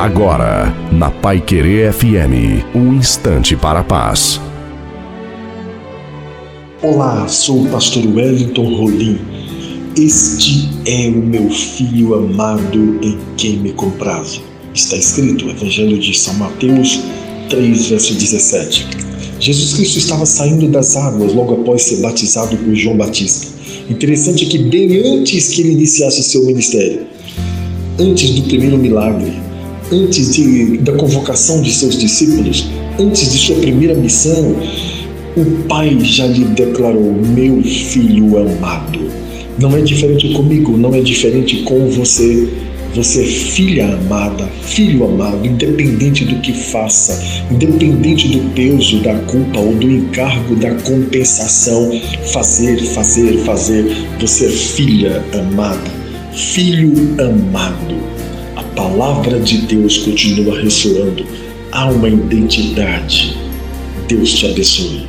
Agora, na Pai Querer FM, um instante para a paz. Olá, sou o pastor Wellington Rolim. Este é o meu filho amado em quem me comprazo. Está escrito Evangelho de São Mateus 3, verso 17. Jesus Cristo estava saindo das águas logo após ser batizado por João Batista. Interessante que bem antes que ele iniciasse seu ministério, antes do primeiro milagre, antes de, da convocação de seus discípulos, antes de sua primeira missão, o Pai já lhe declarou: Meu filho amado. Não é diferente comigo, não é diferente com você. Você é filha amada, filho amado, independente do que faça, independente do peso da culpa ou do encargo da compensação, fazer, fazer, fazer. Você é filha amada, filho amado. A palavra de Deus continua ressoando. Há uma identidade. Deus te abençoe.